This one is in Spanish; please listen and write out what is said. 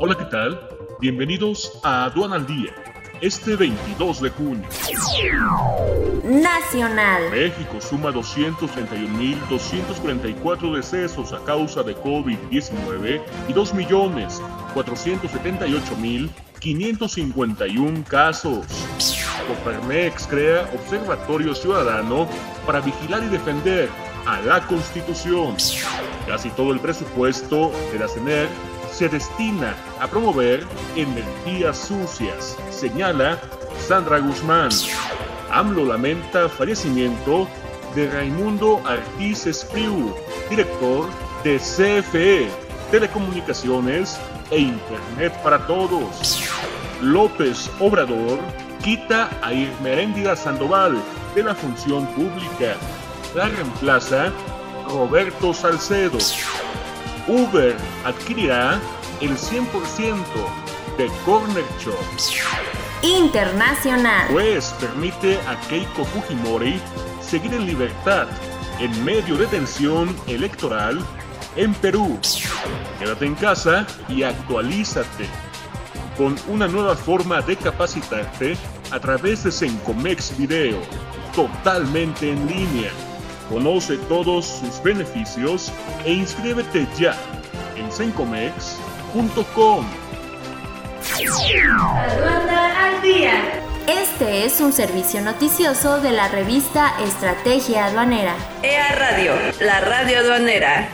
Hola, ¿qué tal? Bienvenidos a Aduana al Día, este 22 de junio. Nacional. México suma 231.244 decesos a causa de COVID-19 y 2.478.551 casos. Coparmex crea Observatorio Ciudadano para vigilar y defender a la Constitución. Casi todo el presupuesto de la CENER se destina a promover energías sucias, señala Sandra Guzmán. AMLO lamenta fallecimiento de Raimundo Artiz Espriu, director de CFE, Telecomunicaciones e Internet para Todos. López Obrador quita a Irmeréndida Sandoval de la función pública. La reemplaza Roberto Salcedo. Uber adquirirá el 100% de Corner Shop. Internacional. Juez permite a Keiko Fujimori seguir en libertad en medio de tensión electoral en Perú. Quédate en casa y actualízate con una nueva forma de capacitarte a través de Sencomex Video, totalmente en línea. Conoce todos sus beneficios e inscríbete ya en sencomex.com. Al día. Este es un servicio noticioso de la revista Estrategia Aduanera. EA Radio, la radio aduanera.